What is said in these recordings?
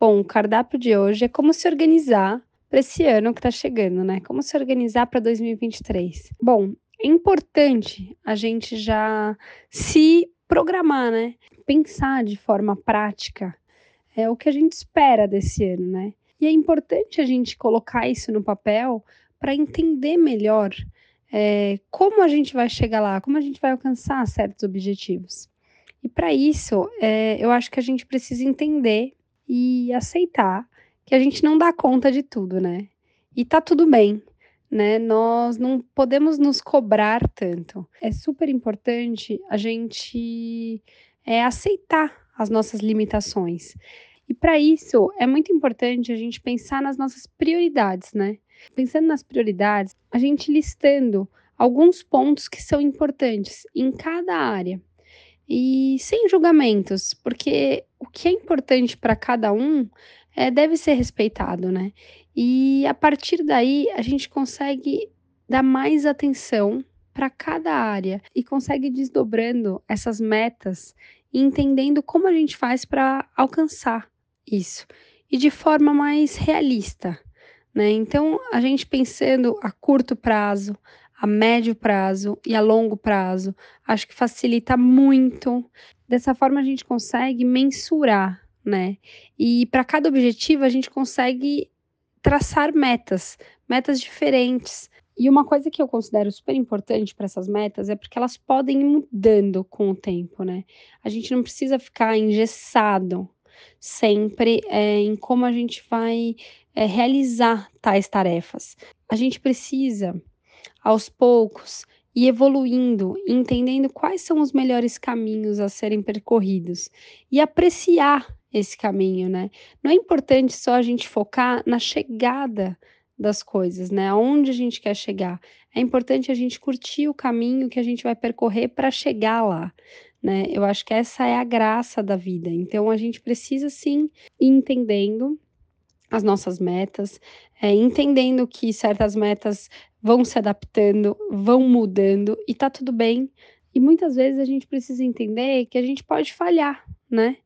Bom, o cardápio de hoje é como se organizar para esse ano que está chegando, né? Como se organizar para 2023. Bom, é importante a gente já se programar, né? Pensar de forma prática é o que a gente espera desse ano, né? E é importante a gente colocar isso no papel para entender melhor é, como a gente vai chegar lá, como a gente vai alcançar certos objetivos. E para isso, é, eu acho que a gente precisa entender e aceitar que a gente não dá conta de tudo, né? E tá tudo bem, né? Nós não podemos nos cobrar tanto. É super importante a gente é, aceitar as nossas limitações. E para isso é muito importante a gente pensar nas nossas prioridades, né? Pensando nas prioridades, a gente listando alguns pontos que são importantes em cada área e sem julgamentos, porque o que é importante para cada um é, deve ser respeitado, né? E a partir daí a gente consegue dar mais atenção para cada área e consegue desdobrando essas metas e entendendo como a gente faz para alcançar isso e de forma mais realista, né? Então a gente pensando a curto prazo, a médio prazo e a longo prazo. Acho que facilita muito. Dessa forma a gente consegue mensurar, né? E para cada objetivo a gente consegue traçar metas, metas diferentes. E uma coisa que eu considero super importante para essas metas é porque elas podem ir mudando com o tempo, né? A gente não precisa ficar engessado sempre é, em como a gente vai é, realizar tais tarefas. A gente precisa aos poucos e evoluindo, entendendo quais são os melhores caminhos a serem percorridos e apreciar esse caminho, né? Não é importante só a gente focar na chegada das coisas, né? Aonde a gente quer chegar. É importante a gente curtir o caminho que a gente vai percorrer para chegar lá, né? Eu acho que essa é a graça da vida. Então a gente precisa sim ir entendendo as nossas metas, é, entendendo que certas metas vão se adaptando, vão mudando e tá tudo bem. E muitas vezes a gente precisa entender que a gente pode falhar, né?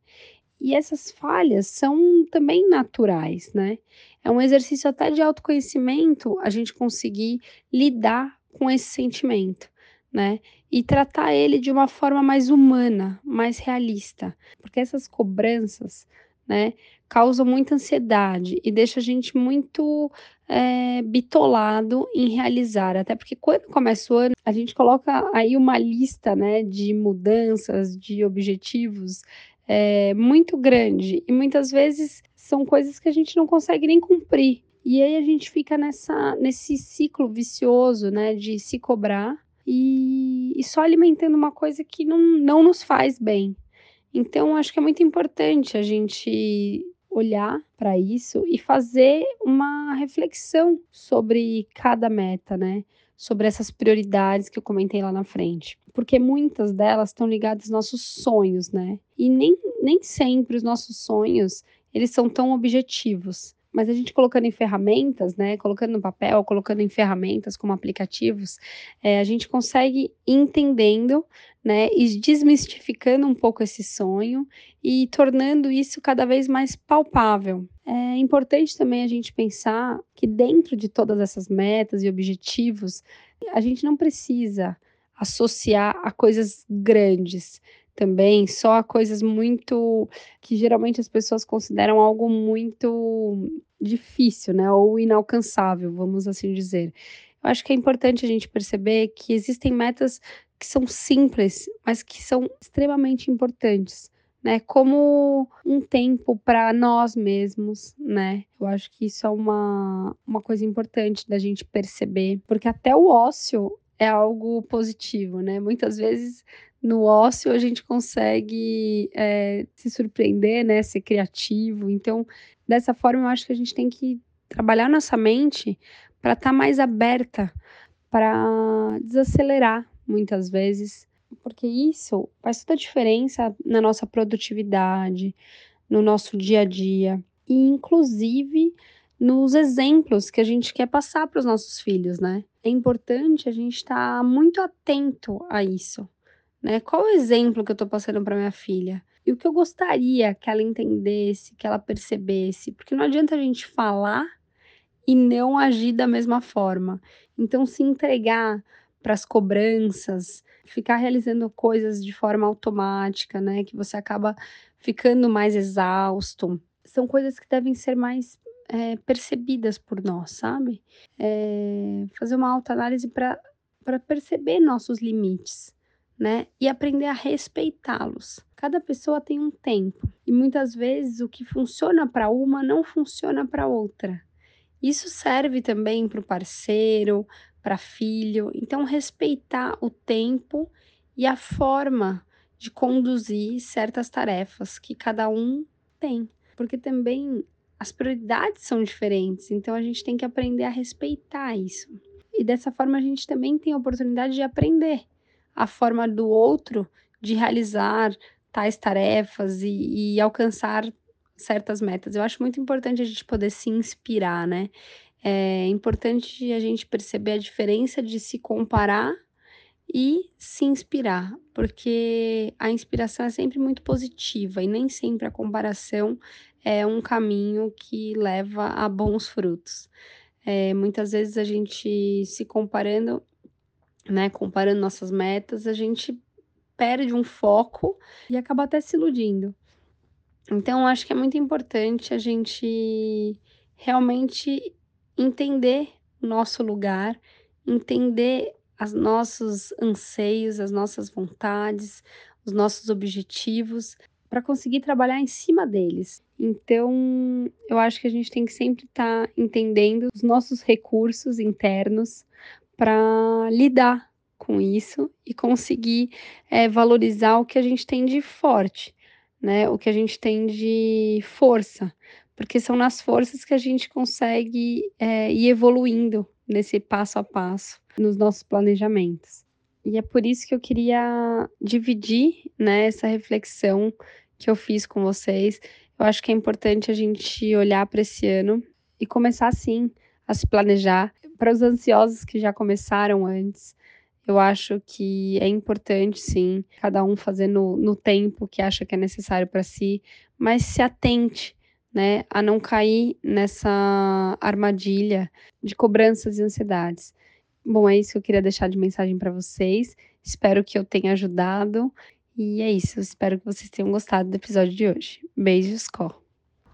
E essas falhas são também naturais, né? É um exercício até de autoconhecimento a gente conseguir lidar com esse sentimento, né? E tratar ele de uma forma mais humana, mais realista, porque essas cobranças né? Causa muita ansiedade e deixa a gente muito é, bitolado em realizar. Até porque quando começa o ano, a gente coloca aí uma lista, né, de mudanças, de objetivos é, muito grande e muitas vezes são coisas que a gente não consegue nem cumprir. E aí a gente fica nessa, nesse ciclo vicioso, né, de se cobrar e, e só alimentando uma coisa que não, não nos faz bem. Então, acho que é muito importante a gente olhar para isso e fazer uma reflexão sobre cada meta, né? Sobre essas prioridades que eu comentei lá na frente. Porque muitas delas estão ligadas aos nossos sonhos, né? E nem, nem sempre os nossos sonhos, eles são tão objetivos mas a gente colocando em ferramentas, né, colocando no papel, colocando em ferramentas como aplicativos, é, a gente consegue entendendo, né, e desmistificando um pouco esse sonho e tornando isso cada vez mais palpável. É importante também a gente pensar que dentro de todas essas metas e objetivos, a gente não precisa associar a coisas grandes também, só a coisas muito que geralmente as pessoas consideram algo muito difícil, né, ou inalcançável, vamos assim dizer. Eu acho que é importante a gente perceber que existem metas que são simples, mas que são extremamente importantes, né? Como um tempo para nós mesmos, né? Eu acho que isso é uma, uma coisa importante da gente perceber, porque até o ócio é algo positivo, né? Muitas vezes no ócio a gente consegue é, se surpreender, né? Ser criativo. Então, dessa forma, eu acho que a gente tem que trabalhar nossa mente para estar tá mais aberta, para desacelerar muitas vezes, porque isso faz toda a diferença na nossa produtividade, no nosso dia a dia e, inclusive, nos exemplos que a gente quer passar para os nossos filhos, né? É importante a gente estar tá muito atento a isso, né? Qual o exemplo que eu estou passando para minha filha? E o que eu gostaria que ela entendesse, que ela percebesse, porque não adianta a gente falar e não agir da mesma forma. Então, se entregar para as cobranças, ficar realizando coisas de forma automática, né? Que você acaba ficando mais exausto. São coisas que devem ser mais é, percebidas por nós, sabe? É, fazer uma autoanálise para perceber nossos limites, né? E aprender a respeitá-los. Cada pessoa tem um tempo e muitas vezes o que funciona para uma não funciona para outra. Isso serve também para o parceiro, para filho. Então, respeitar o tempo e a forma de conduzir certas tarefas que cada um tem. Porque também as prioridades são diferentes, então a gente tem que aprender a respeitar isso. E dessa forma a gente também tem a oportunidade de aprender a forma do outro de realizar tais tarefas e, e alcançar certas metas. Eu acho muito importante a gente poder se inspirar, né? É importante a gente perceber a diferença de se comparar e se inspirar, porque a inspiração é sempre muito positiva e nem sempre a comparação é um caminho que leva a bons frutos. É, muitas vezes a gente se comparando, né, comparando nossas metas, a gente perde um foco e acaba até se iludindo. Então, acho que é muito importante a gente realmente entender o nosso lugar, entender os nossos anseios, as nossas vontades, os nossos objetivos, para conseguir trabalhar em cima deles. Então, eu acho que a gente tem que sempre estar tá entendendo os nossos recursos internos para lidar com isso e conseguir é, valorizar o que a gente tem de forte, né? O que a gente tem de força porque são nas forças que a gente consegue é, ir evoluindo nesse passo a passo nos nossos planejamentos. E é por isso que eu queria dividir né, essa reflexão que eu fiz com vocês. Eu acho que é importante a gente olhar para esse ano e começar sim a se planejar. Para os ansiosos que já começaram antes, eu acho que é importante, sim, cada um fazer no, no tempo que acha que é necessário para si, mas se atente né, a não cair nessa armadilha de cobranças e ansiedades. Bom, é isso que eu queria deixar de mensagem para vocês. Espero que eu tenha ajudado. E é isso. Espero que vocês tenham gostado do episódio de hoje. Beijos, Có.